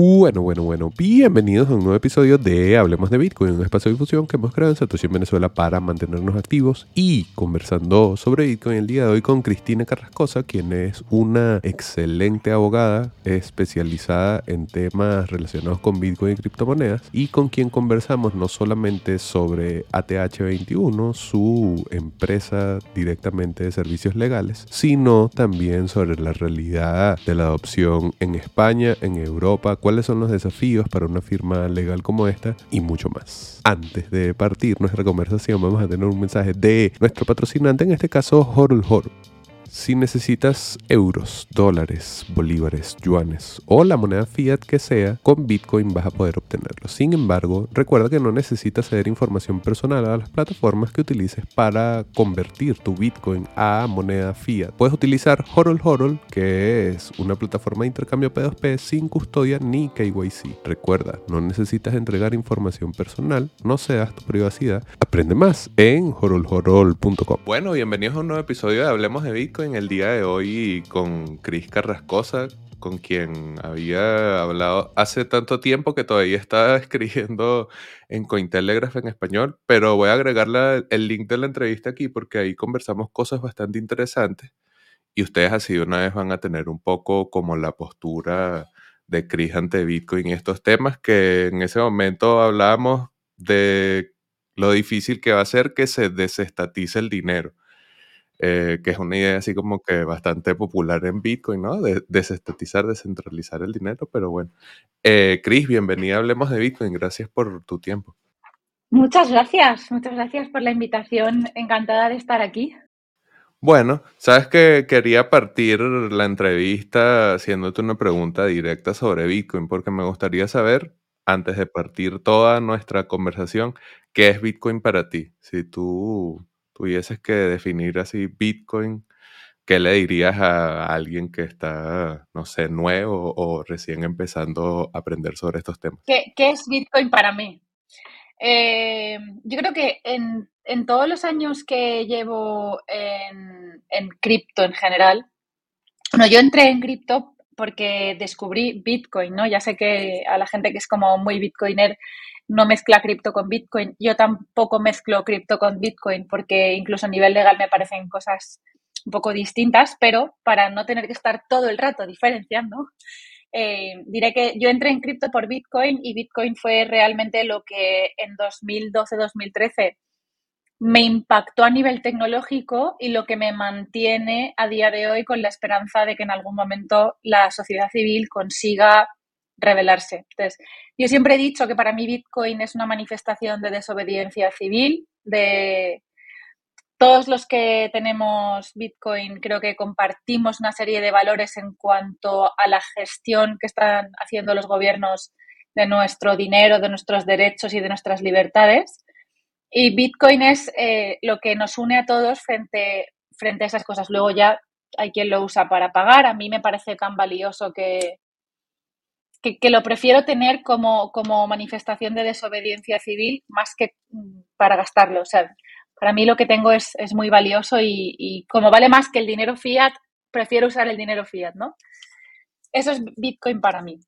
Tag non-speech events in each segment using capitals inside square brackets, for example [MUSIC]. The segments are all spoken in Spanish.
Bueno, bueno, bueno, bienvenidos a un nuevo episodio de Hablemos de Bitcoin, un espacio de difusión que hemos creado en Satoshi Venezuela para mantenernos activos y conversando sobre Bitcoin el día de hoy con Cristina Carrascosa, quien es una excelente abogada especializada en temas relacionados con Bitcoin y criptomonedas y con quien conversamos no solamente sobre ATH21, su empresa directamente de servicios legales, sino también sobre la realidad de la adopción en España, en Europa, cuáles son los desafíos para una firma legal como esta y mucho más. Antes de partir nuestra conversación vamos a tener un mensaje de nuestro patrocinante, en este caso Horul Horul. Si necesitas euros, dólares, bolívares, yuanes o la moneda fiat que sea, con Bitcoin vas a poder obtenerlo. Sin embargo, recuerda que no necesitas ceder información personal a las plataformas que utilices para convertir tu Bitcoin a moneda fiat. Puedes utilizar Horol Horol, que es una plataforma de intercambio P2P sin custodia ni KYC. Recuerda, no necesitas entregar información personal, no cedas tu privacidad. Aprende más en horolhorol.com. Bueno, bienvenidos a un nuevo episodio de Hablemos de Bitcoin en el día de hoy con Cris Carrascosa, con quien había hablado hace tanto tiempo que todavía estaba [LAUGHS] escribiendo en Cointelegraph en español, pero voy a agregarle el link de la entrevista aquí porque ahí conversamos cosas bastante interesantes y ustedes así de una vez van a tener un poco como la postura de Cris ante Bitcoin y estos temas que en ese momento hablábamos de lo difícil que va a ser que se desestatice el dinero. Eh, que es una idea así como que bastante popular en Bitcoin, ¿no? De desestatizar, descentralizar el dinero, pero bueno. Eh, Cris, bienvenida, hablemos de Bitcoin, gracias por tu tiempo. Muchas gracias, muchas gracias por la invitación, encantada de estar aquí. Bueno, sabes que quería partir la entrevista haciéndote una pregunta directa sobre Bitcoin, porque me gustaría saber, antes de partir toda nuestra conversación, ¿qué es Bitcoin para ti? Si tú tuvieses que definir así Bitcoin, ¿qué le dirías a alguien que está, no sé, nuevo o recién empezando a aprender sobre estos temas? ¿Qué, es Bitcoin para mí? Eh, yo creo que en, todos los años que llevo en, en cripto en general, bueno, yo entré en cripto porque descubrí Bitcoin, ¿no? Ya sé que a la gente que es como muy bitcoiner no mezcla cripto con Bitcoin. Yo tampoco mezclo cripto con Bitcoin porque incluso a nivel legal me parecen cosas un poco distintas, pero para no tener que estar todo el rato diferenciando, eh, diré que yo entré en cripto por Bitcoin y Bitcoin fue realmente lo que en 2012-2013 me impactó a nivel tecnológico y lo que me mantiene a día de hoy con la esperanza de que en algún momento la sociedad civil consiga rebelarse. Entonces, yo siempre he dicho que para mí Bitcoin es una manifestación de desobediencia civil, de todos los que tenemos Bitcoin creo que compartimos una serie de valores en cuanto a la gestión que están haciendo los gobiernos de nuestro dinero, de nuestros derechos y de nuestras libertades. Y Bitcoin es eh, lo que nos une a todos frente, frente a esas cosas. Luego ya hay quien lo usa para pagar. A mí me parece tan valioso que, que, lo prefiero tener como, como, manifestación de desobediencia civil más que mm, para gastarlo. O sea, para mí lo que tengo es, es muy valioso y, y, como vale más que el dinero fiat, prefiero usar el dinero fiat, ¿no? Eso es Bitcoin para mí.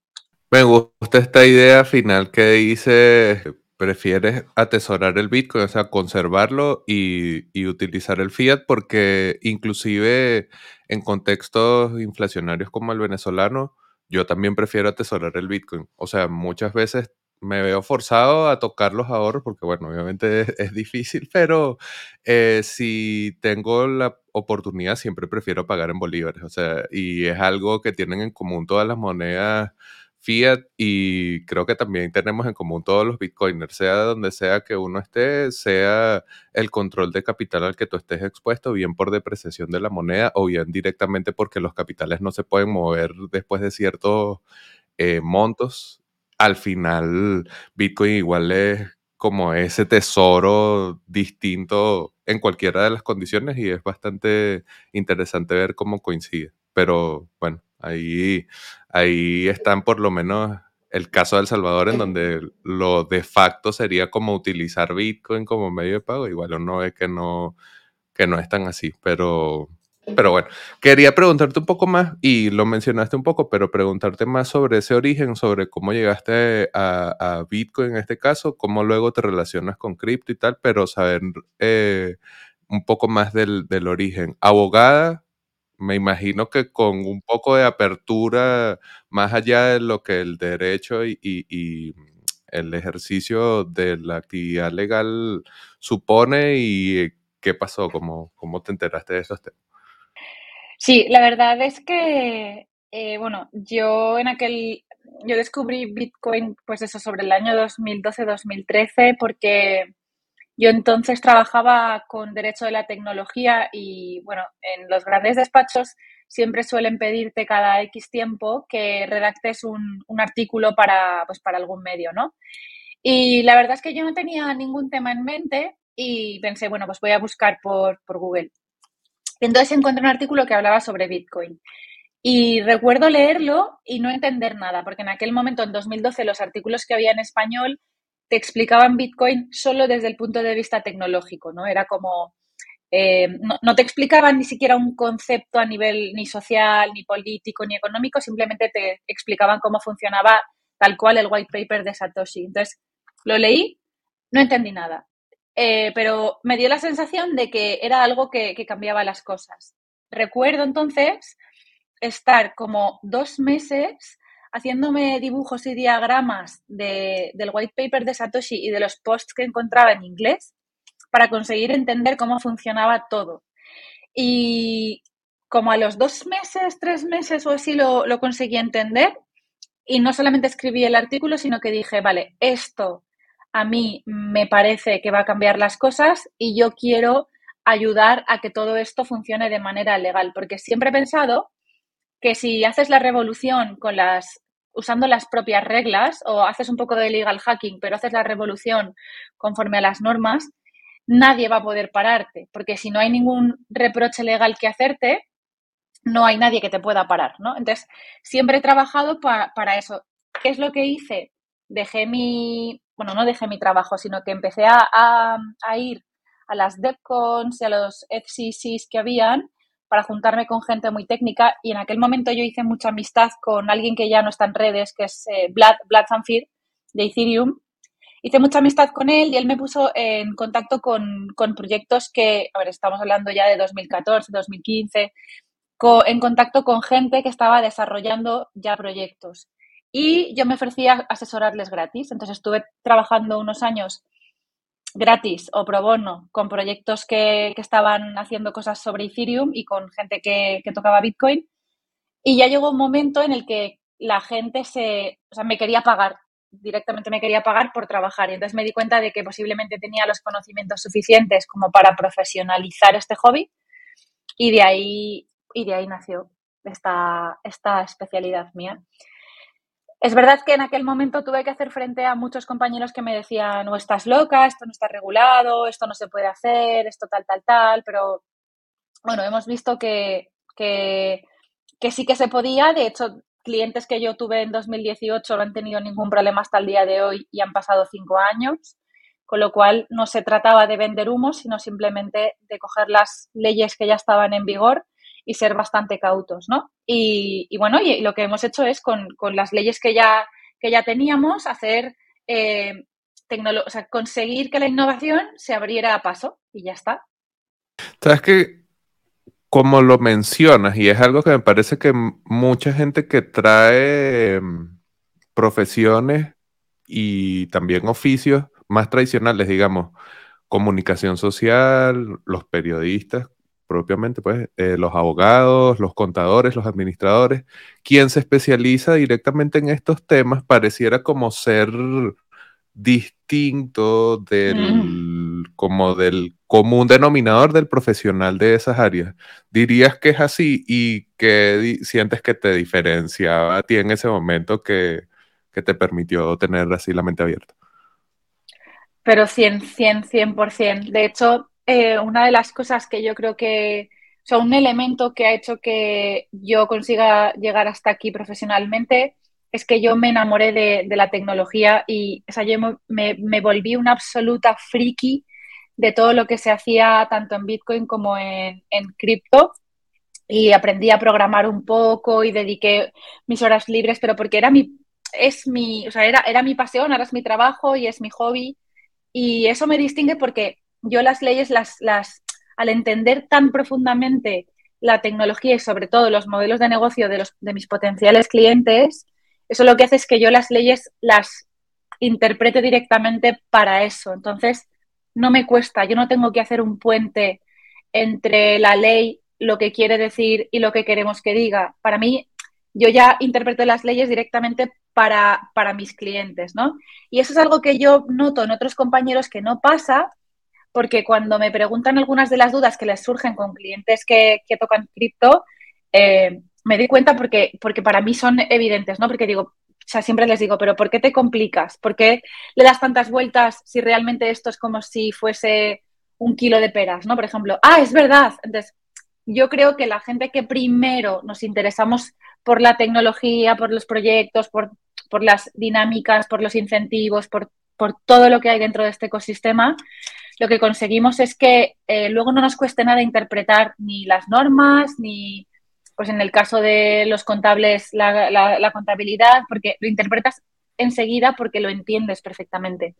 Me gusta esta idea final que dice, prefieres atesorar el Bitcoin, o sea, conservarlo y, utilizar el fiat porque inclusive en contextos inflacionarios como el venezolano, yo también prefiero atesorar el Bitcoin. O sea, muchas veces me veo forzado a tocar los ahorros porque, bueno, obviamente es, difícil, [LAUGHS] pero eh, si tengo la oportunidad, siempre prefiero pagar en bolívares. O sea, y es algo que tienen en común todas las monedas fiat y creo que también tenemos en común todos los bitcoiners, sea donde sea que uno esté, sea el control de capital al que tú estés expuesto, bien por depreciación de la moneda o bien directamente porque los capitales no se pueden mover después de ciertos eh, montos. Al final, Bitcoin igual es como ese tesoro distinto en cualquiera de las condiciones y es bastante interesante ver cómo coincide. Pero bueno, Ahí, ahí están por lo menos el caso de El Salvador, en donde lo de facto sería como utilizar Bitcoin como medio de pago. Igual uno ve que no, que no es tan así, pero Pero bueno, quería preguntarte un poco más, y lo mencionaste un poco, pero preguntarte más sobre ese origen, sobre cómo llegaste a, Bitcoin en este caso, cómo luego te relacionas con cripto y tal, pero saber eh, un poco más del, origen. Abogada, me imagino que con un poco de apertura, más allá de lo que el derecho y el ejercicio de la actividad legal supone y qué pasó, cómo, te enteraste de esos temas. Sí, la verdad es que, eh, bueno, yo en aquel, yo descubrí Bitcoin, pues eso, sobre el año 2012-2013, porque yo entonces trabajaba con derecho de la tecnología y, bueno, en los grandes despachos siempre suelen pedirte cada X tiempo que redactes un, artículo para, pues, para algún medio, ¿no? Y la verdad es que yo no tenía ningún tema en mente y pensé, bueno, pues voy a buscar por, por Google. entonces encontré un artículo que hablaba sobre Bitcoin. Y recuerdo leerlo y no entender nada, porque en aquel momento, en 2012, los artículos que había en español te explicaban Bitcoin solo desde el punto de vista tecnológico, ¿no? Era como, eh, no, te explicaban ni siquiera un concepto a nivel ni social, ni político, ni económico, simplemente te explicaban cómo funcionaba tal cual el white paper de Satoshi. Entonces, lo leí, no entendí nada, eh, pero me dio la sensación de que era algo que, cambiaba las cosas. Recuerdo entonces estar como dos meses haciéndome dibujos y diagramas del white paper de Satoshi y de los posts que encontraba en inglés para conseguir entender cómo funcionaba todo. Y como a los dos meses, tres meses o así lo, lo conseguí entender, y no solamente escribí el artículo, sino que dije, vale, esto a mí me parece que va a cambiar las cosas y yo quiero ayudar a que todo esto funcione de manera legal, porque siempre he pensado que si haces la revolución con las usando las propias reglas o haces un poco de legal hacking, pero haces la revolución conforme a las normas, nadie va a poder pararte, porque si no hay ningún reproche legal que hacerte, no hay nadie que te pueda parar, ¿no? Entonces, siempre he trabajado para eso. ¿Qué es lo que hice? Dejé mi, bueno, no dejé mi trabajo, sino que empecé a, ir a las DevCons y a los FCCs que habían para juntarme con gente muy técnica y en aquel momento yo hice mucha amistad con alguien que ya no está en redes, que es eh, Vlad, Vlad Zamfir de Ethereum hice mucha amistad con él y él me puso en contacto con, proyectos que, a ver, estamos hablando ya de 2014, 2015, en contacto con gente que estaba desarrollando ya proyectos. Y yo me ofrecía asesorarles gratis. Entonces estuve trabajando unos años gratis o pro bono con proyectos que, estaban haciendo cosas sobre Ethereum y con gente que, que, tocaba Bitcoin. Y ya llegó un momento en el que la gente se, o sea, me quería pagar directamente me quería pagar por trabajar. Y entonces me di cuenta de que posiblemente tenía los conocimientos suficientes como para profesionalizar este hobby y de ahí, y de ahí nació esta, esta especialidad mía. Es verdad que en aquel momento tuve que hacer frente a muchos compañeros que me decían, no estás loca, esto no está regulado, esto no se puede hacer, esto tal, tal, tal, pero bueno, hemos visto que, que, que sí que se podía. De hecho, clientes que yo tuve en 2018 no han tenido ningún problema hasta el día de hoy y han pasado cinco años, con lo cual no se trataba de vender humo, sino simplemente de coger las leyes que ya estaban en vigor y ser bastante cautos, ¿no? Y, bueno, lo que hemos hecho es con, las leyes que ya, que ya teníamos, hacer eh, o sea, conseguir que la innovación se abriera a paso y ya está. ¿Sabes que como lo mencionas, y es algo que me parece que mucha gente que trae mm, profesiones y también oficios más tradicionales, digamos, comunicación social, los periodistas, propiamente, pues, eh, los abogados, los contadores, los administradores, quien se especializa directamente en estos temas pareciera como ser distinto del, mm. como del común denominador del profesional de esas áreas. ¿Dirías que es así y que sientes que te diferenciaba a ti en ese momento que, te permitió tener así la mente abierta? Pero 100, 100, 100%. De hecho, eh, una de las cosas que yo creo que, o un elemento que ha hecho que yo consiga llegar hasta aquí profesionalmente es que yo me enamoré de, la tecnología y o sea, yo me, volví una absoluta friki de todo lo que se hacía tanto en Bitcoin como en, cripto. y aprendí a programar un poco y dediqué mis horas libres, pero porque era mi, es mi, o sea, era, era mi pasión, ahora es mi trabajo y es mi hobby. Y eso me distingue porque yo las leyes, las, las, al entender tan profundamente la tecnología y sobre todo los modelos de negocio de, los, de mis potenciales clientes, eso lo que hace es que yo las leyes las interprete directamente para eso. Entonces, no me cuesta, yo no tengo que hacer un puente entre la ley lo que quiere decir y lo que queremos que diga. Para mí, yo ya interpreto las leyes directamente para, para mis clientes, ¿no? Y eso es algo que yo noto en otros compañeros que no pasa, porque cuando me preguntan algunas de las dudas que les surgen con clientes que, tocan cripto, eh, me doy cuenta porque, porque para mí son evidentes, ¿no? Porque digo, o sea, siempre les digo, pero ¿por qué te complicas? ¿Por qué le das tantas vueltas si realmente esto es como si fuese un kilo de peras, ¿no? Por ejemplo, ah, es verdad. Entonces, yo creo que la gente que primero nos interesamos por la tecnología, por los proyectos, por, las dinámicas, por los incentivos, por, todo lo que hay dentro de este ecosistema, lo que conseguimos es que eh, luego no nos cueste nada interpretar ni las normas, ni, pues en el caso de los contables, la, contabilidad, porque lo interpretas enseguida porque lo entiendes perfectamente.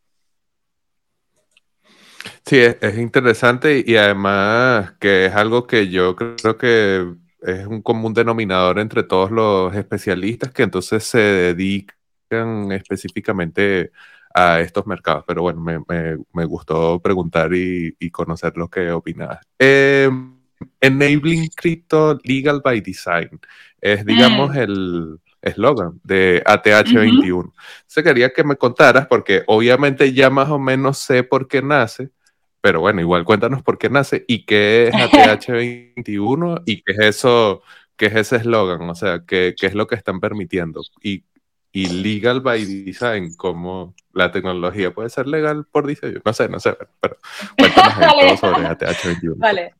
Sí, es, interesante y además que es algo que yo creo que es un común denominador entre todos los especialistas que entonces se dedican específicamente a estos mercados. Pero bueno, me, gustó preguntar y, conocer lo que opinabas. Em, enabling Crypto Legal by Design es, digamos, mm. el eslogan de ATH21. Se quería que me contaras, porque obviamente ya más o menos sé por qué nace, pero bueno, igual cuéntanos por qué nace y qué es ATH21 y qué es eso, qué es ese eslogan, o sea, qué, qué, es lo que están permitiendo. Y, y legal by design, como la tecnología puede ser legal por diseño. No sé, no sé, pero cuéntanos [LAUGHS] todo sobre ATH21. Vale.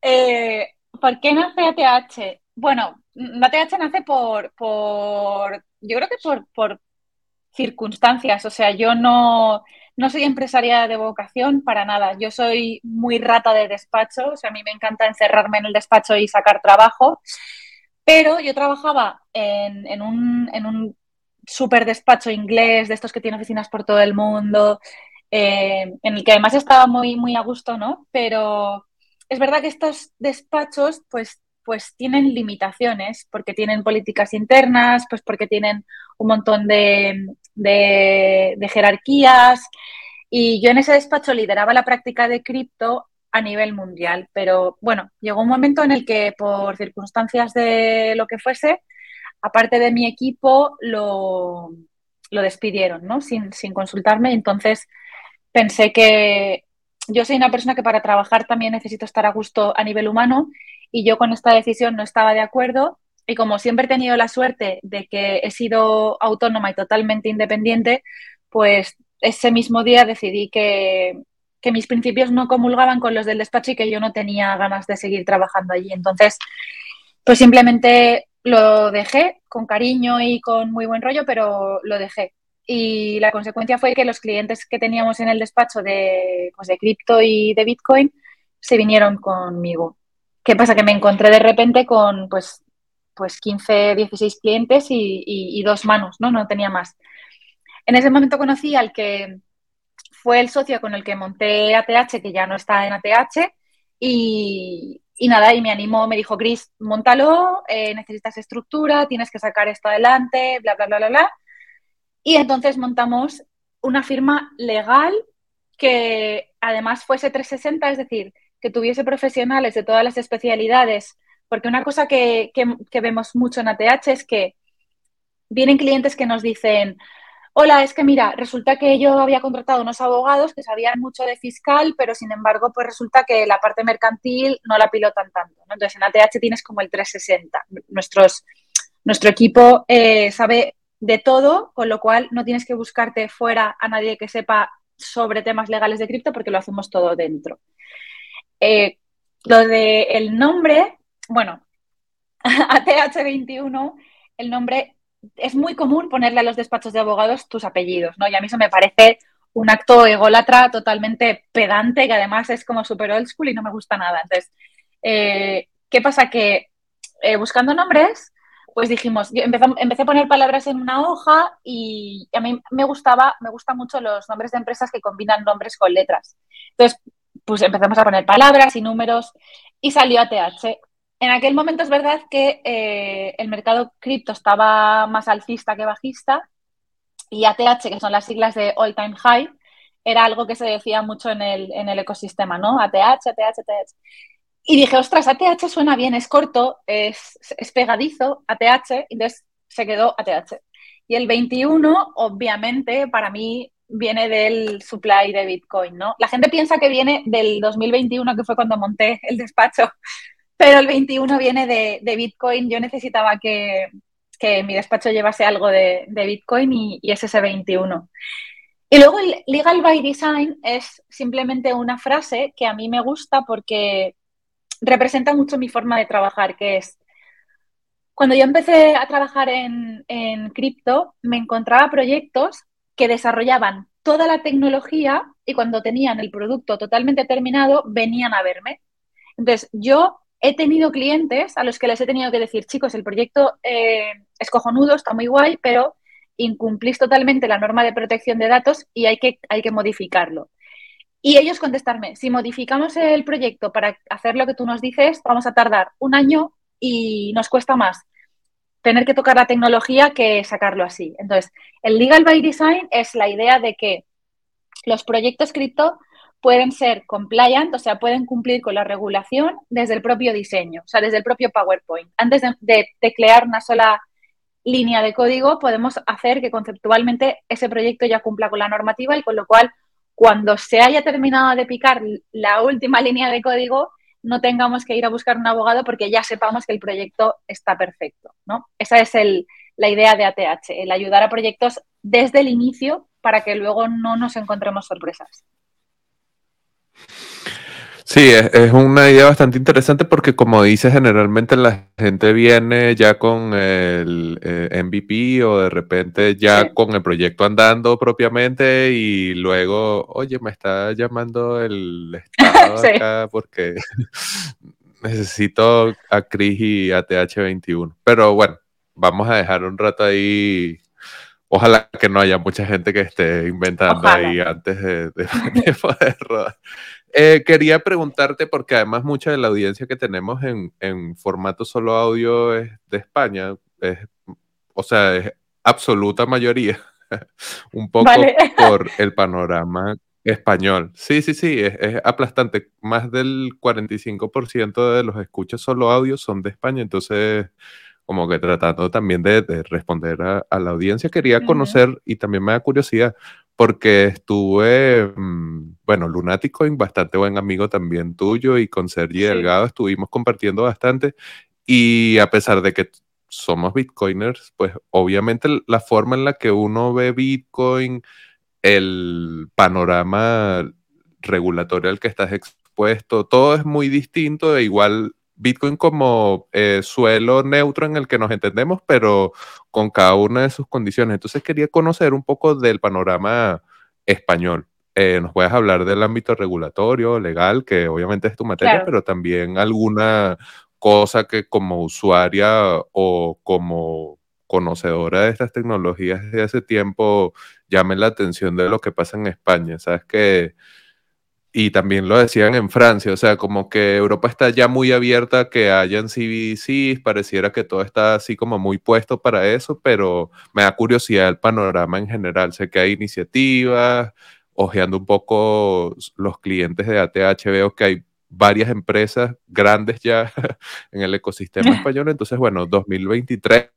Eh, ¿Por qué nace ATH? Bueno, ATH nace por, por yo creo que por, por circunstancias, o sea, yo no no soy empresaria de vocación para nada. Yo soy muy rata de despacho. O sea, a mí me encanta encerrarme en el despacho y sacar trabajo. Pero yo trabajaba en, un, en super despacho inglés, de estos que tienen oficinas por todo el mundo, eh, en el que además estaba muy, muy a gusto, ¿no? Pero es verdad que estos despachos, pues pues tienen limitaciones, porque tienen políticas internas, pues porque tienen un montón de, de, jerarquías. Y yo en ese despacho lideraba la práctica de cripto a nivel mundial, pero bueno, llegó un momento en el que por circunstancias de lo que fuese, aparte de mi equipo, lo, despidieron, ¿no? Sin, sin consultarme. Entonces pensé que yo soy una persona que para trabajar también necesito estar a gusto a nivel humano y yo con esta decisión no estaba de acuerdo y como siempre he tenido la suerte de que he sido autónoma y totalmente independiente, pues ese mismo día decidí que, mis principios no comulgaban con los del despacho y que yo no tenía ganas de seguir trabajando allí. Entonces, pues simplemente lo dejé con cariño y con muy buen rollo, pero lo dejé. Y la consecuencia fue que los clientes que teníamos en el despacho de, pues de cripto y de Bitcoin se vinieron conmigo. ¿Qué pasa? Que me encontré de repente con pues, pues 15, 16 clientes y, dos manos, ¿no? No tenía más. En ese momento conocí al que fue el socio con el que monté ATH, que ya no está en ATH, y, nada, y me animó, me dijo, Chris, montalo, eh, necesitas estructura, tienes que sacar esto adelante, bla, bla, bla, bla, bla. Y entonces montamos una firma legal que además fuese 360, es decir, que tuviese profesionales de todas las especialidades, porque una cosa que, vemos mucho en ATH es que vienen clientes que nos dicen, hola, es que mira, resulta que yo había contratado unos abogados que sabían mucho de fiscal, pero sin embargo, pues resulta que la parte mercantil no la pilotan tanto. Entonces, en ATH tienes como el 360. Nuestros, nuestro equipo eh, sabe de todo, con lo cual no tienes que buscarte fuera a nadie que sepa sobre temas legales de cripto porque lo hacemos todo dentro. Eh, lo del el nombre, bueno, [LAUGHS] ATH21, el nombre es muy común ponerle a los despachos de abogados tus apellidos, ¿no? Y a mí eso me parece un acto ególatra totalmente pedante, que además es como super old school y no me gusta nada. Entonces, eh, ¿Qué pasa? Que eh, buscando nombres, pues dijimos, yo empecé, a poner palabras en una hoja y a mí me gustaba, me gustan mucho los nombres de empresas que combinan nombres con letras. Entonces, pues empezamos a poner palabras y números y salió ATH. En aquel momento es verdad que eh, el mercado cripto estaba más alcista que bajista y ATH, que son las siglas de All Time High, era algo que se decía mucho en el, en el ecosistema, ¿no? ATH, ATH, ATH. Y dije, ostras, ATH suena bien, es corto, es, es pegadizo, ATH, y entonces se quedó ATH. Y el 21, obviamente, para mí viene del supply de Bitcoin, ¿no? La gente piensa que viene del 2021, que fue cuando monté el despacho, pero el 21 viene de, Bitcoin. Yo necesitaba que, que, mi despacho llevase algo de, Bitcoin y, y, es ese 21. Y luego el Legal by Design es simplemente una frase que a mí me gusta porque representa mucho mi forma de trabajar, que es, cuando yo empecé a trabajar en cripto, me encontraba proyectos que desarrollaban toda la tecnología y cuando tenían el producto totalmente terminado, venían a verme. Entonces, yo he tenido clientes a los que les he tenido que decir, chicos, el proyecto eh, es cojonudo, está muy guay, pero incumplís totalmente la norma de protección de datos y hay que, hay que modificarlo. Y ellos contestarme, si modificamos el proyecto para hacer lo que tú nos dices, vamos a tardar un año y nos cuesta más tener que tocar la tecnología que sacarlo así. Entonces, el Legal by Design es la idea de que los proyectos cripto pueden ser compliant, o sea, pueden cumplir con la regulación desde el propio diseño, o sea, desde el propio PowerPoint. Antes de, de teclear una sola línea de código, podemos hacer que conceptualmente ese proyecto ya cumpla con la normativa y con lo cual cuando se haya terminado de picar la última línea de código, no tengamos que ir a buscar un abogado porque ya sepamos que el proyecto está perfecto, ¿no? Esa es el, la idea de ATH, el ayudar a proyectos desde el inicio para que luego no nos encontremos sorpresas. Sí, es, una idea bastante interesante porque como dices, generalmente la gente viene ya con el eh, MVP o de repente ya con el proyecto andando propiamente y luego, oye, me está llamando el Estado [LAUGHS] acá porque [LAUGHS] necesito a CRIS y ATH21. Pero bueno, vamos a dejar un rato ahí Ojalá que no haya mucha gente que esté inventando ahí antes [LAUGHS] de, poder rodar. Eh, quería preguntarte, porque además mucha de la audiencia que tenemos en, formato solo audio es de España, es, o sea, es absoluta mayoría, [LAUGHS] un poco [LAUGHS] por el panorama español. Sí, sí, sí, es, es, aplastante. Más del 45% de los escuchas solo audio son de España, entonces como que tratando también de, responder a, la audiencia, quería conocer y también me da curiosidad, porque estuve, mm, bueno, Lunaticoin, bastante buen amigo también tuyo, y con Sergi Delgado estuvimos compartiendo bastante, y a pesar de que somos bitcoiners, pues obviamente la forma en la que uno ve Bitcoin, el panorama regulatorio al que estás expuesto, todo es muy distinto e igual Bitcoin como eh, suelo neutro en el que nos entendemos, pero con cada una de sus condiciones. Entonces quería conocer un poco del panorama español. Eh, nos puedes hablar del ámbito regulatorio, legal, que obviamente es tu materia, pero también alguna cosa que como usuaria o como conocedora de estas tecnologías de hace tiempo llame la atención de lo que pasa en España. Sabes que y también lo decían en Francia, o sea, como que Europa está ya muy abierta a que hayan CBDCs, pareciera que todo está así como muy puesto para eso, pero me da curiosidad el panorama en general. Sé que hay iniciativas, ojeando un poco los clientes de ATH, veo que hay varias empresas grandes ya [LAUGHS] en el ecosistema [LAUGHS] español, entonces, bueno, 2023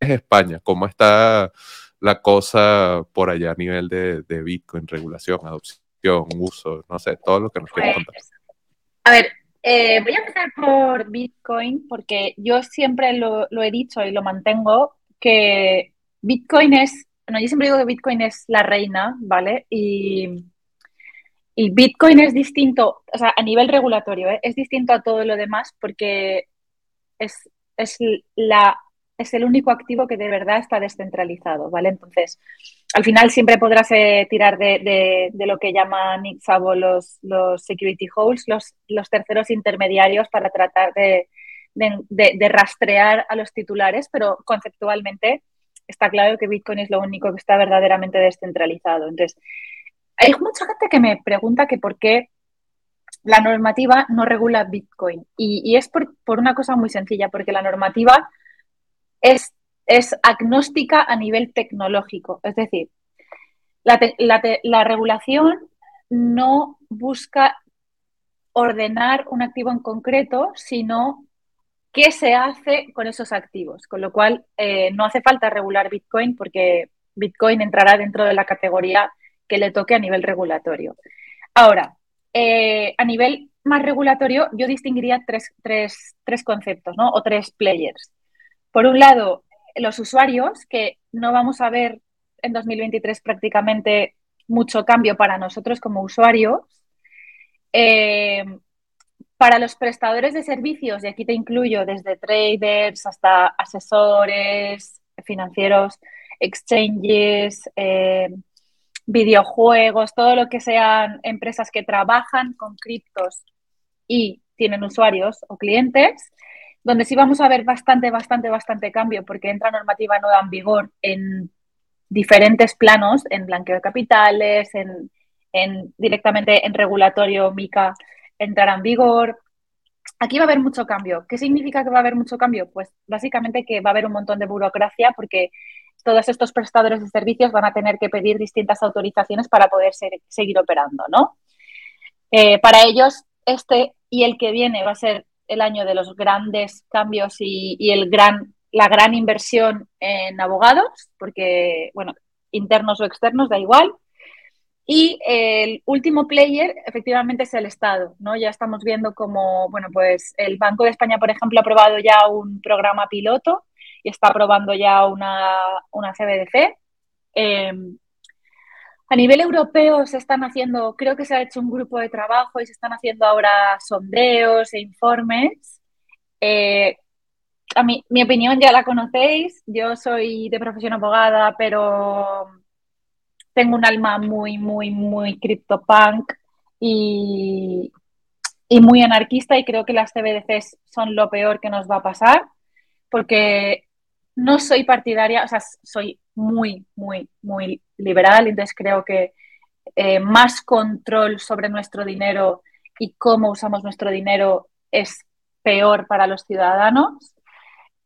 es España, ¿cómo está la cosa por allá a nivel de, de Bitcoin, regulación, adopción? Uso, no sé, todo lo que nos quieras contar. A ver, eh, voy a empezar por Bitcoin porque yo siempre lo, he dicho y lo mantengo, que Bitcoin es, bueno, yo siempre digo que Bitcoin es la reina, ¿vale? Y, y Bitcoin es distinto, o sea, a nivel regulatorio, ¿eh? es distinto a todo lo demás porque es, es, la, es el único activo que de verdad está descentralizado, ¿vale? Entonces, al final siempre podrás eh, tirar de, lo que llaman Nick los, los security holes, los, los terceros intermediarios para tratar de, de, rastrear a los titulares, pero conceptualmente está claro que Bitcoin es lo único que está verdaderamente descentralizado. Entonces, hay mucha gente que me pregunta que por qué la normativa no regula Bitcoin. Y, es por, una cosa muy sencilla, porque la normativa es, es agnóstica a nivel tecnológico. Es decir, la, la regulación no busca ordenar un activo en concreto, sino qué se hace con esos activos. Con lo cual, eh, no hace falta regular Bitcoin porque Bitcoin entrará dentro de la categoría que le toque a nivel regulatorio. Ahora, eh, a nivel más regulatorio, yo distinguiría tres, tres conceptos, ¿no? O tres players. Por un lado, los usuarios, que no vamos a ver en 2023 prácticamente mucho cambio para nosotros como usuarios. Eh, para los prestadores de servicios, y aquí te incluyo desde traders hasta asesores financieros, exchanges, eh, videojuegos, todo lo que sean empresas que trabajan con criptos y tienen usuarios o clientes, donde sí vamos a ver bastante, bastante, bastante cambio porque entra normativa nueva en vigor en diferentes planos, en blanqueo de capitales, en, directamente en regulatorio MICA entrará en vigor. Aquí va a haber mucho cambio. ¿Qué significa que va a haber mucho cambio? Pues básicamente que va a haber un montón de burocracia porque todos estos prestadores de servicios van a tener que pedir distintas autorizaciones para poder seguir operando, ¿no? Eh, para ellos, este y el que viene va a ser el año de los grandes cambios y, el gran la gran inversión en abogados, porque, bueno, internos o externos, da igual. Y el último player, efectivamente, es el Estado, ¿no? Ya estamos viendo como, bueno, pues el Banco de España, por ejemplo, ha aprobado ya un programa piloto y está aprobando ya una, una CBDC. A nivel europeo se están haciendo, creo que se ha hecho un grupo de trabajo y se están haciendo ahora sondeos e informes. Eh, a mí, mi opinión ya la conocéis. Yo soy de profesión abogada, pero tengo un alma muy, muy, muy criptopunk y, y muy anarquista y creo que las CBDCs son lo peor que nos va a pasar porque no soy partidaria, o sea, soy muy, muy, muy liberal, entonces creo que eh, más control sobre nuestro dinero y cómo usamos nuestro dinero es peor para los ciudadanos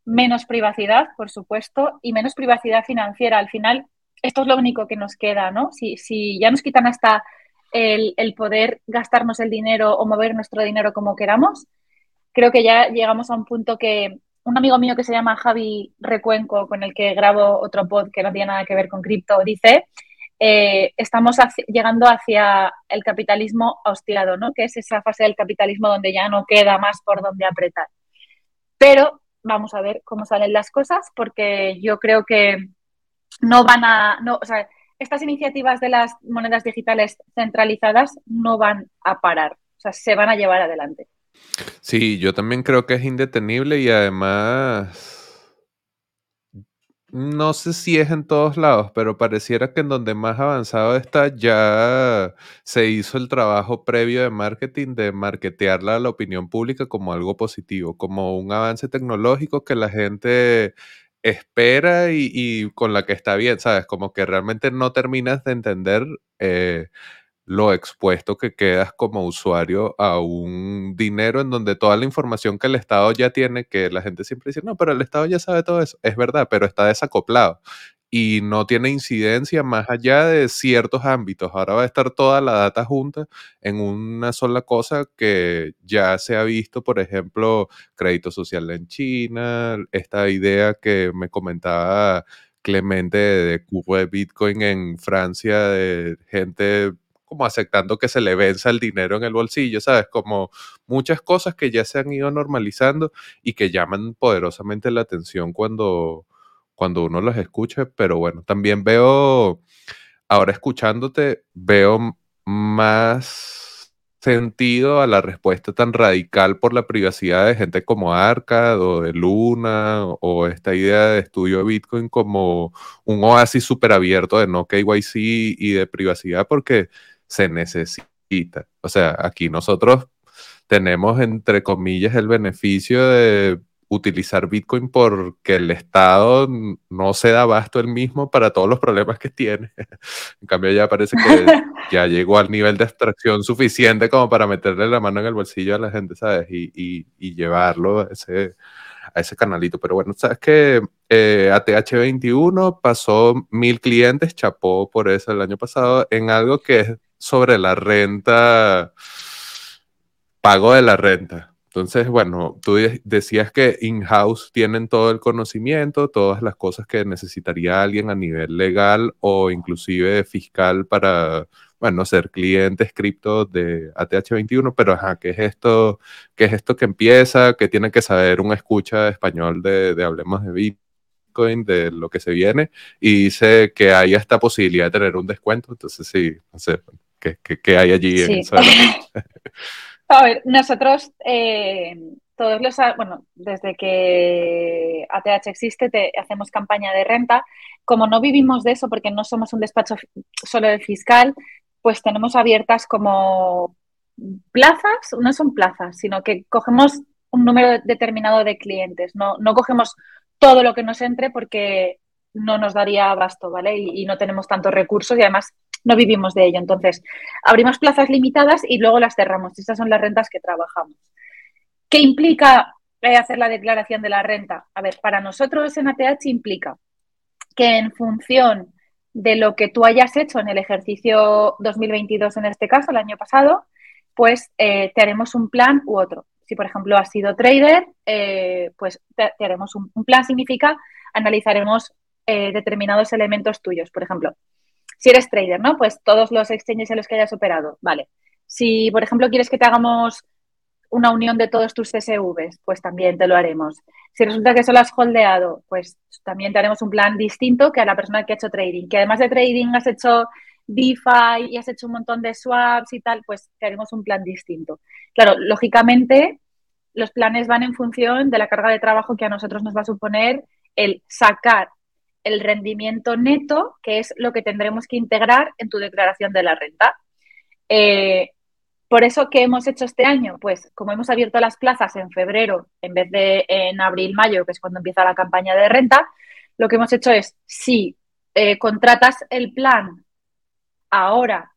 menos privacidad, por supuesto, y menos privacidad financiera. Al final, esto es lo único que nos queda, ¿no? Si, si ya nos quitan hasta el, poder gastarnos el dinero o mover nuestro dinero como queramos, creo que ya llegamos a un punto que un amigo mío que se llama Javi Recuenco, con el que grabo otro pod que no tiene nada que ver con cripto, dice, eh, estamos llegando hacia el capitalismo austiado, ¿no? Que es esa fase del capitalismo donde ya no queda más por donde apretar. Pero vamos a ver cómo salen las cosas, porque yo creo que no van a, no, estas iniciativas de las monedas digitales centralizadas no van a parar, o sea, se van a llevar adelante. Sí, yo también creo que es indetenible y además no sé si es en todos lados, pero pareciera que en donde más avanzado está ya se hizo el trabajo previo de marketing de marketearla a la opinión pública como algo positivo, como un avance tecnológico que la gente espera y, con la que está bien, ¿sabes? Como que realmente no terminas de entender eh, lo expuesto que quedas como usuario a un dinero en donde toda la información que el Estado ya tiene, que la gente siempre dice, no, pero el Estado ya sabe todo eso, es verdad, pero está desacoplado y no tiene incidencia más allá de ciertos ámbitos. Ahora va a estar toda la data junta en una sola cosa que ya se ha visto, por ejemplo, crédito social en China, esta idea que me comentaba Clemente de de Bitcoin en Francia, de gente como aceptando que se le venza el dinero en el bolsillo, ¿sabes? Como muchas cosas que ya se han ido normalizando y que llaman poderosamente la atención cuando, cuando uno las escucha, pero bueno, también veo, ahora escuchándote, veo más sentido a la respuesta tan radical por la privacidad de gente como Arcad o de Luna o esta idea de estudio de Bitcoin como un oasis súper abierto de no KYC y de privacidad porque se necesita. O sea, aquí nosotros tenemos, entre comillas, el beneficio de utilizar Bitcoin porque el Estado no se da abasto el mismo para todos los problemas que tiene. [LAUGHS] en cambio, ya parece que [LAUGHS] ya llegó al nivel de abstracción suficiente como para meterle la mano en el bolsillo a la gente, ¿sabes? Y, llevarlo a ese, a ese canalito. Pero bueno, sabes que eh, ATH21 pasó mil clientes, chapó por eso el año pasado, en algo que es sobre la renta, pago de la renta. Entonces, bueno, tú decías que in-house tienen todo el conocimiento, todas las cosas que necesitaría alguien a nivel legal o inclusive fiscal para, bueno, ser cliente cripto de ATH21, pero ajá, ¿qué es esto? ¿Qué es esto que empieza? ¿Qué tiene que saber un escucha español de, de Hablemos de Bitcoin, de lo que se viene? Y dice que hay esta posibilidad de tener un descuento, entonces sí, no sé, ¿qué, hay allí en [LAUGHS] A ver, nosotros eh, todos los, bueno, desde que ATH existe, te, hacemos campaña de renta. Como no vivimos de eso, porque no somos un despacho solo de fiscal, pues tenemos abiertas como plazas, no son plazas, sino que cogemos un número determinado de clientes. No, no cogemos todo lo que nos entre porque no nos daría abasto, ¿vale? Y, y no tenemos tantos recursos y además no vivimos de ello. Entonces, abrimos plazas limitadas y luego las cerramos. Estas son las rentas que trabajamos. ¿Qué implica eh, hacer la declaración de la renta? A ver, para nosotros en ATH implica que en función de lo que tú hayas hecho en el ejercicio 2022, en este caso, el año pasado, pues eh, te haremos un plan u otro. Si, por ejemplo, has sido trader, eh, pues te, haremos un, plan, significa analizaremos determinados elementos tuyos. Por ejemplo, si eres trader, ¿no? Pues todos los exchanges en los que hayas operado, vale. Si, por ejemplo, quieres que te hagamos una unión de todos tus CSVs, pues también te lo haremos. Si resulta que solo has holdeado, pues también te haremos un plan distinto que a la persona que ha hecho trading. Que además de trading has hecho DeFi y has hecho un montón de swaps y tal, pues te haremos un plan distinto. Claro, lógicamente los planes van en función de la carga de trabajo que a nosotros nos va a suponer el sacar el rendimiento neto, que es lo que tendremos que integrar en tu declaración de la renta. Eh, por eso, ¿qué hemos hecho este año? Pues como hemos abierto las plazas en febrero en vez de en abril-mayo, que es cuando empieza la campaña de renta, lo que hemos hecho es, si eh, contratas el plan ahora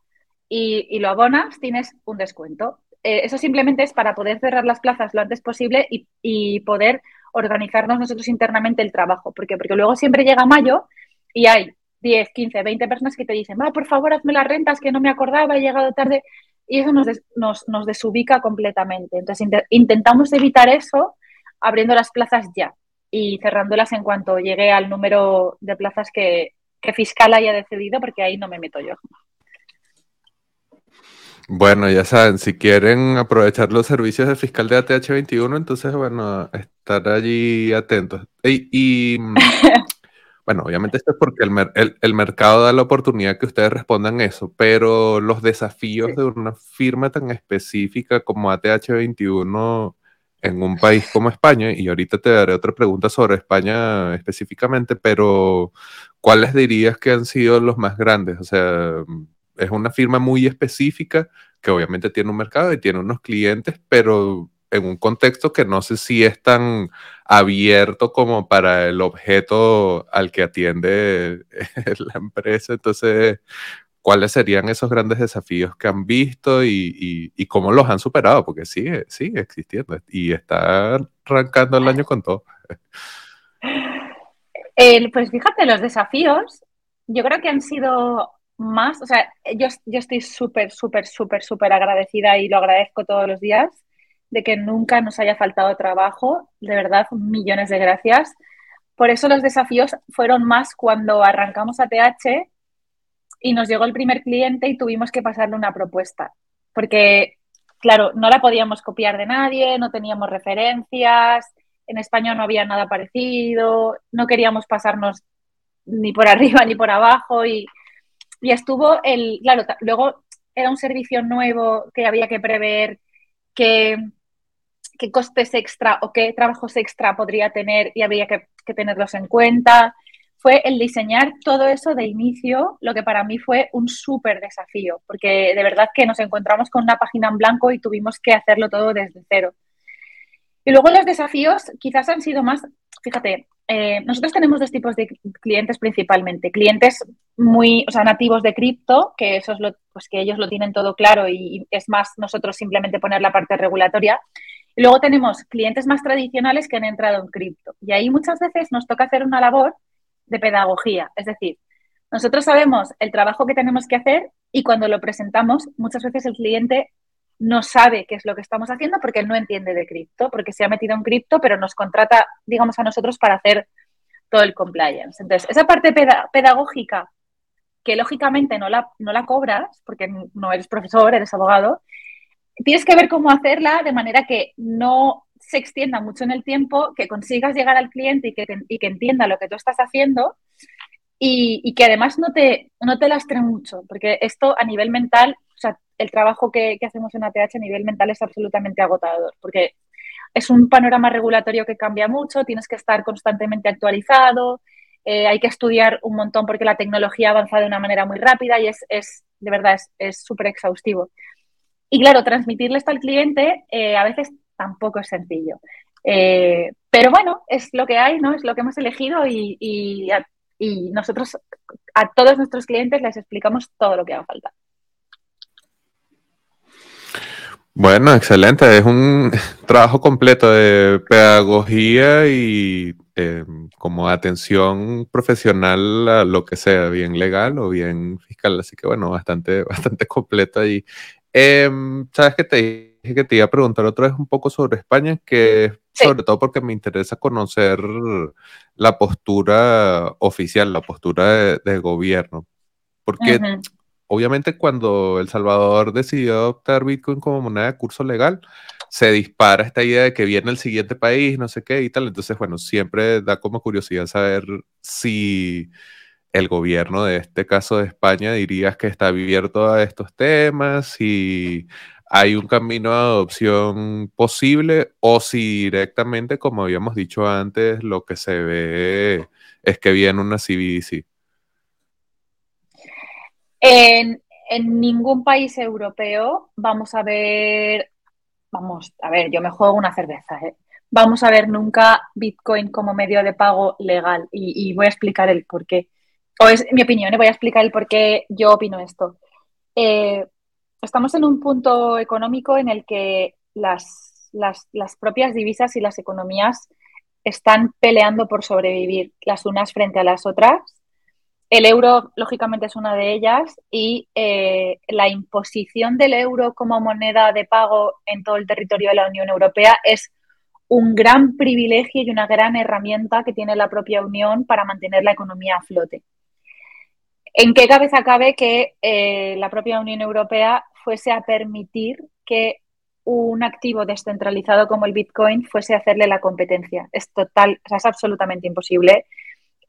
y, lo abonas, tienes un descuento. Eh, eso simplemente es para poder cerrar las plazas lo antes posible y, y poder organizarnos nosotros internamente el trabajo. ¿Por Porque luego siempre llega mayo y hay 10, 15, 20 personas que te dicen, va, por favor, hazme las rentas, que no me acordaba, he llegado tarde. Y eso nos, nos, nos desubica completamente. Entonces, intentamos evitar eso abriendo las plazas ya y cerrándolas en cuanto llegue al número de plazas que fiscal haya decidido, porque ahí no me meto yo. Bueno, ya saben, si quieren aprovechar los servicios de fiscal de ATH21, entonces, bueno, estar allí atentos. Y, mm, [LAUGHS] bueno, obviamente esto es porque el, mercado da la oportunidad que ustedes respondan eso, pero los desafíos de una firma tan específica como ATH21 en un país como España, y ahorita te daré otra pregunta sobre España específicamente, pero ¿cuáles dirías que han sido los más grandes? O sea, es una firma muy específica que obviamente tiene un mercado y tiene unos clientes, pero en un contexto que no sé si es tan abierto como para el objeto al que atiende [LAUGHS] la empresa. Entonces, ¿cuáles serían esos grandes desafíos que han visto y, cómo los han superado? Porque sigue, sigue existiendo y está arrancando el año con todo. [LAUGHS] pues fíjate, los desafíos yo creo que han sido más, o sea, yo, yo estoy súper, súper, súper, súper agradecida y lo agradezco todos los días de que nunca nos haya faltado trabajo. De verdad, millones de gracias. Por eso los desafíos fueron más cuando arrancamos a TH y nos llegó el primer cliente y tuvimos que pasarle una propuesta. Porque, claro, no la podíamos copiar de nadie, no teníamos referencias, en España no había nada parecido, no queríamos pasarnos ni por arriba ni por abajo y y estuvo el, claro, luego era un servicio nuevo que había que prever qué, qué costes extra o qué trabajos extra podría tener y había que, tenerlos en cuenta. fue el diseñar todo eso de inicio, lo que para mí fue un súper desafío, porque de verdad que nos encontramos con una página en blanco y tuvimos que hacerlo todo desde cero. Y luego los desafíos quizás han sido más, fíjate, eh, nosotros tenemos dos tipos de clientes principalmente. Clientes muy, o sea, nativos de cripto, que eso es lo, pues que ellos lo tienen todo claro y, es más nosotros simplemente poner la parte regulatoria. Y luego tenemos clientes más tradicionales que han entrado en cripto. Y ahí muchas veces nos toca hacer una labor de pedagogía. Es decir, nosotros sabemos el trabajo que tenemos que hacer y cuando lo presentamos, muchas veces el cliente no sabe qué es lo que estamos haciendo porque él no entiende de cripto, porque se ha metido en cripto, pero nos contrata, digamos, a nosotros para hacer todo el compliance. Entonces, esa parte pedagógica, que lógicamente no la, no la cobras, porque no eres profesor, eres abogado, tienes que ver cómo hacerla de manera que no se extienda mucho en el tiempo, que consigas llegar al cliente y que, y que entienda lo que tú estás haciendo y, que además no te, no te lastre mucho, porque esto a nivel mental, el trabajo que, hacemos en ATH a nivel mental es absolutamente agotador, porque es un panorama regulatorio que cambia mucho, tienes que estar constantemente actualizado, eh, hay que estudiar un montón porque la tecnología avanza de una manera muy rápida y es, de verdad, es súper exhaustivo. Y claro, transmitirle esto al cliente eh, a veces tampoco es sencillo. Eh, pero bueno, es lo que hay, ¿no? Es lo que hemos elegido y, y nosotros a todos nuestros clientes les explicamos todo lo que haga falta. Bueno, excelente. Es un [LAUGHS] trabajo completo de pedagogía y eh, como atención profesional a lo que sea, bien legal o bien fiscal. Así que bueno, bastante, [LAUGHS] bastante completo ahí. Em, Sabes que te dije que te iba a preguntar otra vez un poco sobre España, que sobre todo porque me interesa conocer la postura oficial, la postura de, gobierno. Porque obviamente cuando El Salvador decidió adoptar Bitcoin como moneda de curso legal, se dispara esta idea de que viene el siguiente país, no sé qué y tal. Entonces, bueno, siempre da como curiosidad saber si el gobierno de este caso de España dirías que está abierto a estos temas, si hay un camino de adopción posible o si directamente, como habíamos dicho antes, lo que se ve es que viene una CBDC. En, ningún país europeo vamos a ver, vamos, a ver, yo me juego una cerveza, ¿eh? vamos a ver nunca Bitcoin como medio de pago legal y, voy a explicar el por qué o es mi opinión, ¿eh? voy a explicar el por qué yo opino esto. Eh, estamos en un punto económico en el que las, las, las, propias divisas y las economías están peleando por sobrevivir las unas frente a las otras. El euro, lógicamente, es una de ellas y eh, la imposición del euro como moneda de pago en todo el territorio de la Unión Europea es un gran privilegio y una gran herramienta que tiene la propia Unión para mantener la economía a flote. ¿En qué cabeza cabe que eh, la propia Unión Europea fuese a permitir que un activo descentralizado como el Bitcoin fuese a hacerle la competencia? Es total, es absolutamente imposible.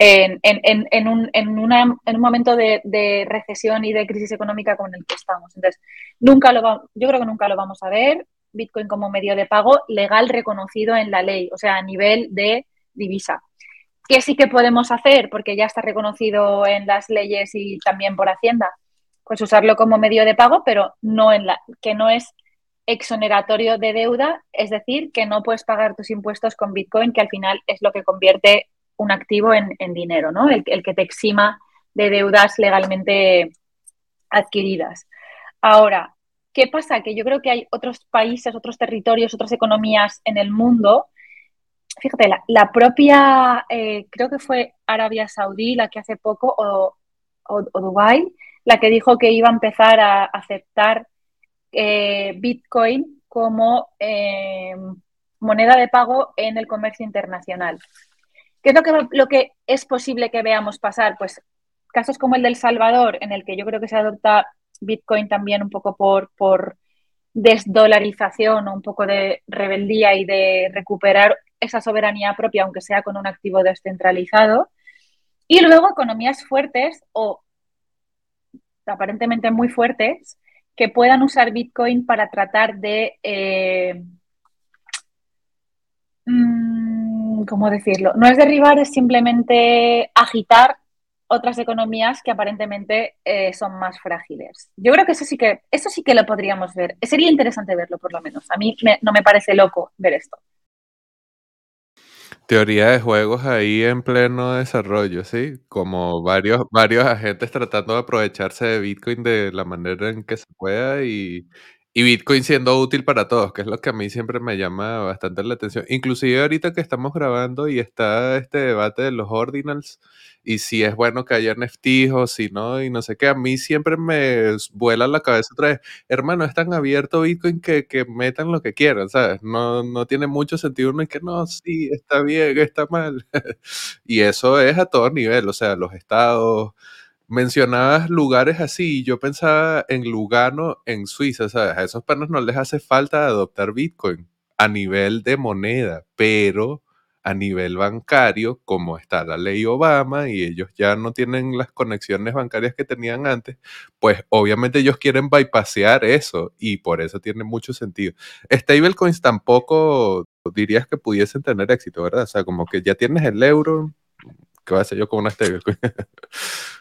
En, un, momento de, recesión y de crisis económica con el que estamos. Entonces, nunca lo yo creo que nunca lo vamos a ver. Bitcoin como medio de pago legal reconocido en la ley, o sea, a nivel de divisa. ¿Qué sí que podemos hacer? Porque ya está reconocido en las leyes y también por Hacienda. Pues usarlo como medio de pago, pero no en la, que no es exoneratorio de deuda, es decir, que no puedes pagar tus impuestos con Bitcoin, que al final es lo que convierte un activo en, dinero, ¿no? El, el, que te exima de deudas legalmente adquiridas. Ahora, ¿qué pasa? Que yo creo que hay otros países, otros territorios, otras economías en el mundo fíjate, la, propia, eh, creo que fue Arabia Saudí la que hace poco, o, o, Dubái, la que dijo que iba a empezar a aceptar eh, Bitcoin como eh, moneda de pago en el comercio internacional. ¿Qué es lo que, lo que es posible que veamos pasar? Pues casos como el del Salvador, en el que yo creo que se adopta Bitcoin también un poco por, por desdolarización o un poco de rebeldía y de recuperar esa soberanía propia, aunque sea con un activo descentralizado. Y luego economías fuertes o aparentemente muy fuertes que puedan usar Bitcoin para tratar de eh, mm, ¿cómo decirlo? No es derribar, es simplemente agitar otras economías que aparentemente eh, son más frágiles. Yo creo que eso sí que eso sí que lo podríamos ver. Sería interesante verlo, por lo menos. A mí no me parece loco ver esto. Teoría de juegos ahí en pleno desarrollo, ¿sí? Como varios, varios agentes tratando de aprovecharse de Bitcoin de la manera en que se pueda y, y Bitcoin siendo útil para todos, que es lo que a mí siempre me llama bastante la atención. Inclusive ahorita que estamos grabando y está este debate de los ordinals y si es bueno que haya NFTs o si no, y no sé qué, a mí siempre me vuela la cabeza otra vez, hermano, es tan abierto Bitcoin que, metan lo que quieran, ¿sabes? No, no tiene mucho sentido uno y que no, sí, está bien, está mal. [LAUGHS] y eso es a todo nivel, o sea, los estados, mencionabas lugares así yo pensaba en Lugano, en Suiza, ¿sabes? A esos panos no les hace falta adoptar Bitcoin a nivel de moneda, pero a nivel bancario, como está la ley Obama y ellos ya no tienen las conexiones bancarias que tenían antes, pues obviamente ellos quieren bypassear eso y por eso tiene mucho sentido. Stablecoins tampoco dirías que pudiesen tener éxito, ¿verdad? O sea, como que ya tienes el euro, ¿qué va a hacer yo con una stablecoin? [LAUGHS]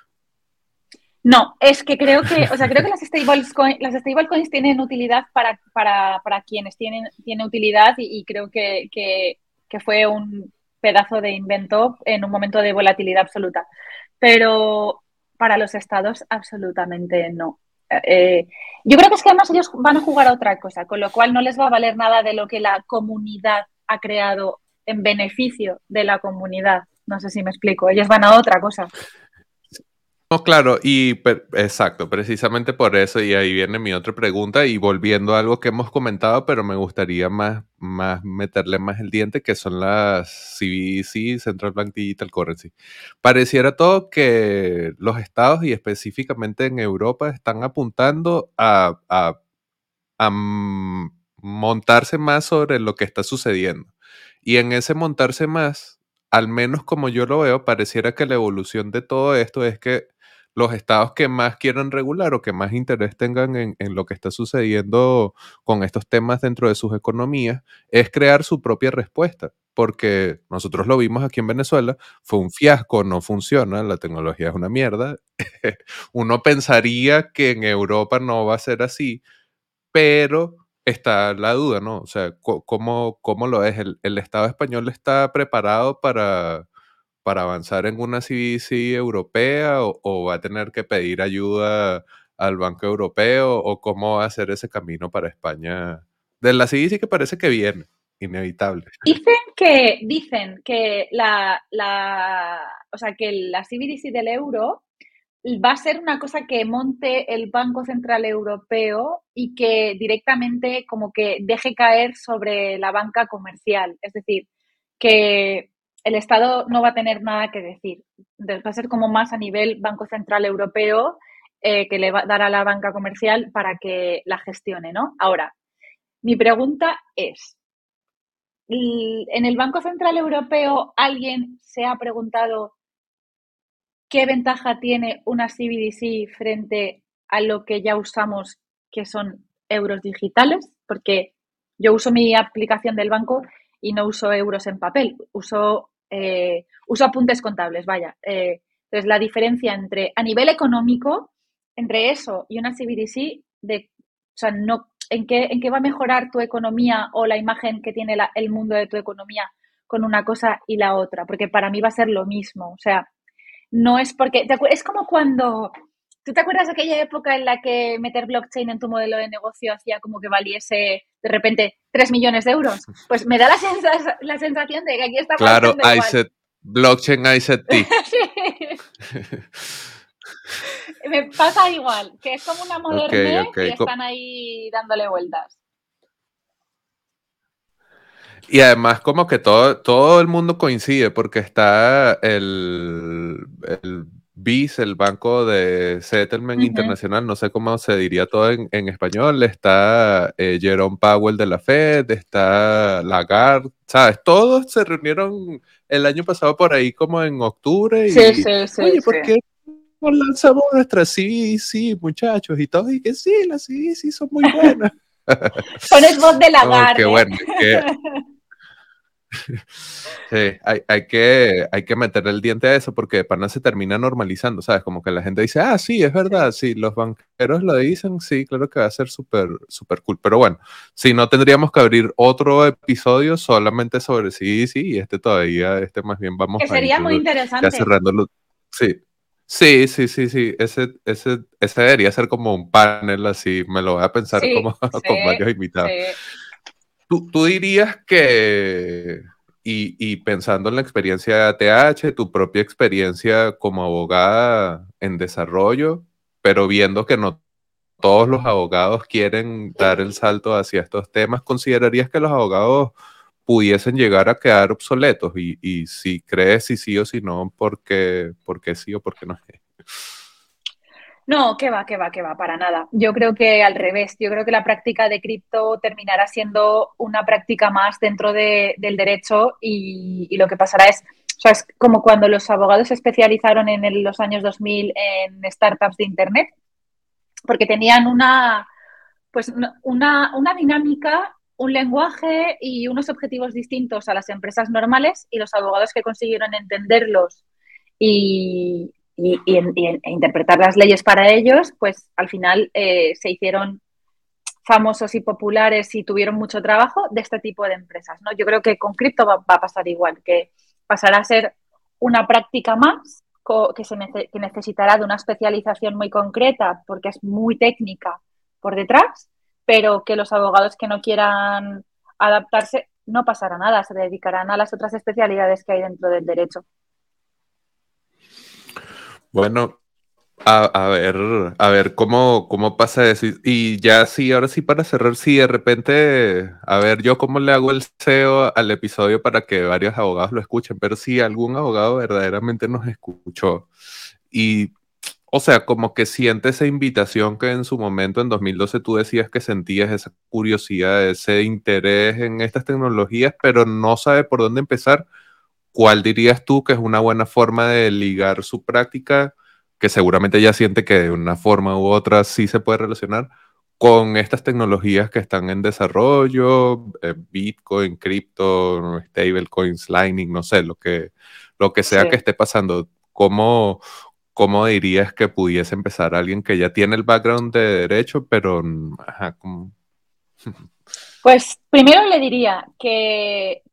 No, es que creo que, o sea, creo que las stablecoins, las stablecoins tienen utilidad para, para, para quienes tienen, utilidad y, creo que, que, fue un pedazo de invento en un momento de volatilidad absoluta. Pero para los estados, absolutamente no. Eh, yo creo que es que además ellos van a jugar a otra cosa, con lo cual no les va a valer nada de lo que la comunidad ha creado en beneficio de la comunidad. No sé si me explico. Ellos van a otra cosa. No, claro, y exacto, precisamente por eso, y ahí viene mi otra pregunta, y volviendo a algo que hemos comentado, pero me gustaría más, más meterle más el diente, que son las CBDC, Central Bank Digital Currency. Pareciera todo que los estados, y específicamente en Europa, están apuntando a, a, a montarse más sobre lo que está sucediendo. Y en ese montarse más, al menos como yo lo veo, pareciera que la evolución de todo esto es que los estados que más quieran regular o que más interés tengan en, lo que está sucediendo con estos temas dentro de sus economías es crear su propia respuesta. Porque nosotros lo vimos aquí en Venezuela, fue un fiasco, no funciona, la tecnología es una mierda. [LAUGHS] Uno pensaría que en Europa no va a ser así, pero está la duda, ¿no? O sea, ¿cómo, cómo lo es? el Estado español está preparado para, para avanzar en una CBDC europea o, va a tener que pedir ayuda al Banco Europeo o cómo va a hacer ese camino para España? De la CBDC que parece que viene, inevitable. Dicen que, dicen que la, la, o sea, que la CBDC del euro va a ser una cosa que monte el Banco Central Europeo y que directamente como que deje caer sobre la banca comercial. Es decir, que el Estado no va a tener nada que decir. Va a ser como más a nivel Banco Central Europeo eh, que le va a dar a la banca comercial para que la gestione, ¿no? Ahora, mi pregunta es, ¿en el Banco Central Europeo alguien se ha preguntado qué ventaja tiene una CBDC frente a lo que ya usamos, que son euros digitales? Porque yo uso mi aplicación del banco y no uso euros en papel, uso eh, uso apuntes contables, vaya. Eh, entonces, la diferencia entre, a nivel económico, entre eso y una CBDC, de, o sea, no, ¿en qué, ¿en qué va a mejorar tu economía o la imagen que tiene el mundo de tu economía con una cosa y la otra? Porque para mí va a ser lo mismo. O sea, no es porque, es como cuando ¿Tú te acuerdas de aquella época en la que meter blockchain en tu modelo de negocio hacía como que valiese de repente 3 millones de euros? Pues me da la, la sensación de que aquí está Claro, ISET, blockchain ISET [LAUGHS] me pasa igual, que es como una modernidad y están ahí dándole vueltas. Y además como que todo, todo el mundo coincide porque está el, el BIS, el Banco de Settlement Internacional, no sé cómo se diría todo en, español, está eh, Jerome Powell de la Fed, está Lagarde, ¿sabes? Todos se reunieron el año pasado por ahí como en octubre y, sí, sí, sí, oye, ¿por qué no lanzamos nuestras sí, muchachos? Y todos, y que sí, las sí son muy buenas. [LAUGHS] Pones voz de [LAUGHS] Lagarde. qué bueno, qué, Sí, hay, que, hay que meter el diente a eso porque pana se termina normalizando, ¿sabes? Como que la gente dice, ah, sí, es verdad, sí, los banqueros lo dicen, sí, claro que va a ser súper, súper cool. Pero bueno, si no tendríamos que abrir otro episodio solamente sobre sí, sí, y este todavía, este más bien vamos que sería muy interesante. Ya cerrándolo. Sí. Sí, sí, sí, sí. Ese, ese, ese debería ser como un panel así. Me lo voy a pensar como [LAUGHS] con varios invitados. ¿Tú, ¿Tú, dirías que, y, y, pensando en la experiencia de ATH, tu propia experiencia como abogada en desarrollo, pero viendo que no todos los abogados quieren dar el salto hacia estos temas, ¿considerarías que los abogados pudiesen llegar a quedar obsoletos? Y, y si crees si sí o si no, ¿por qué, por qué sí o por qué no? No, que va, que va, que va, para nada. Yo creo que al revés, yo creo que la práctica de cripto terminará siendo una práctica más dentro de, del derecho y, lo que pasará es, o sea, es como cuando los abogados se especializaron en los años 2000 en startups de Internet, porque tenían una, pues una, una dinámica un lenguaje y unos objetivos distintos a las empresas normales y los abogados que consiguieron entenderlos y, y, e interpretar las leyes para ellos, pues al final eh, se hicieron famosos y populares y tuvieron mucho trabajo de este tipo de empresas. ¿no? Yo creo que con cripto va, a pasar igual, que pasará a ser una práctica más que, se que necesitará de una especialización muy concreta porque es muy técnica por detrás pero que los abogados que no quieran adaptarse no pasará nada, se dedicarán a las otras especialidades que hay dentro del derecho. Bueno, a, ver, a ver cómo, cómo pasa eso. Y ya sí, ahora sí para cerrar, sí, de repente, a ver, yo cómo le hago el SEO al episodio para que varios abogados lo escuchen, pero si algún abogado verdaderamente nos escuchó y o sea, como que siente esa invitación que en su momento, en 2012, tú decías que sentías esa curiosidad, ese interés en estas tecnologías, pero no sabe por dónde empezar. ¿Cuál dirías tú que es una buena forma de ligar su práctica, que seguramente ya siente que de una forma u otra sí se puede relacionar con estas tecnologías que están en desarrollo, eh, Bitcoin, cripto, stablecoins, Lightning, no sé, lo que, lo que sea que esté pasando? ¿Cómo, ¿cómo dirías que pudiese empezar alguien que ya tiene el background de derecho, pero... Pues primero le diría que,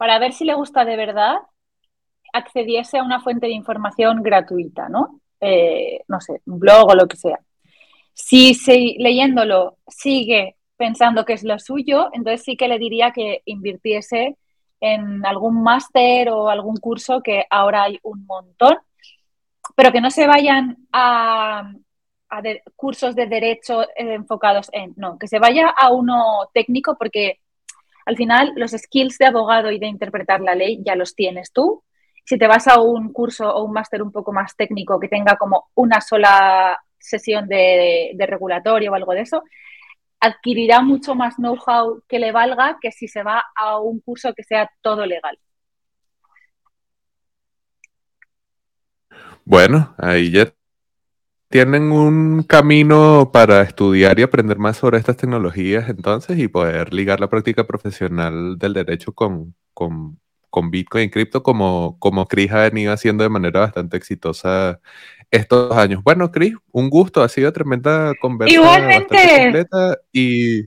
para ver si le gusta de verdad, accediese a una fuente de información gratuita, ¿no? Eh, no sé, un blog o lo que sea. Si, si leyéndolo sigue pensando que es lo suyo, entonces sí que le diría que invirtiese en algún máster o algún curso que ahora hay un montón pero que no se vayan a, cursos de derecho enfocados en, no, que se vaya a uno técnico porque al final los skills de abogado y de interpretar la ley ya los tienes tú. Si te vas a un curso o un máster un poco más técnico que tenga como una sola sesión de, regulatorio o algo de eso, adquirirá mucho más know-how que le valga que si se va a un curso que sea todo legal. Bueno, ahí ya tienen un camino para estudiar y aprender más sobre estas tecnologías entonces y poder ligar la práctica profesional del derecho con, con, con Bitcoin y cripto como, como Chris ha venido haciendo de manera bastante exitosa estos años. Bueno, Chris, un gusto, ha sido tremenda conversación. Igualmente. y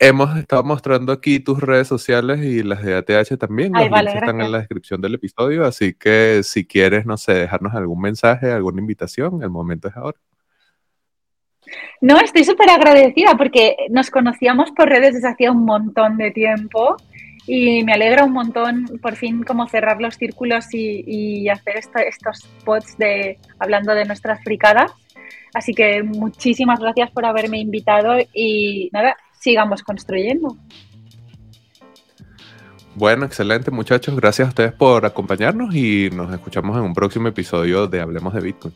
Hemos estado mostrando aquí tus redes sociales y las de ATH también. Los links están en la descripción del episodio, así que si quieres, no sé, dejarnos algún mensaje, alguna invitación, el momento es ahora. No, estoy súper agradecida porque nos conocíamos por redes desde hacía un montón de tiempo y me alegra un montón por fin como cerrar los círculos y, hacer estos pods de hablando de nuestras fricadas. Así que muchísimas gracias por haberme invitado y nada, sigamos construyendo. Bueno, excelente muchachos. Gracias a ustedes por acompañarnos y nos escuchamos en un próximo episodio de Hablemos de Bitcoin.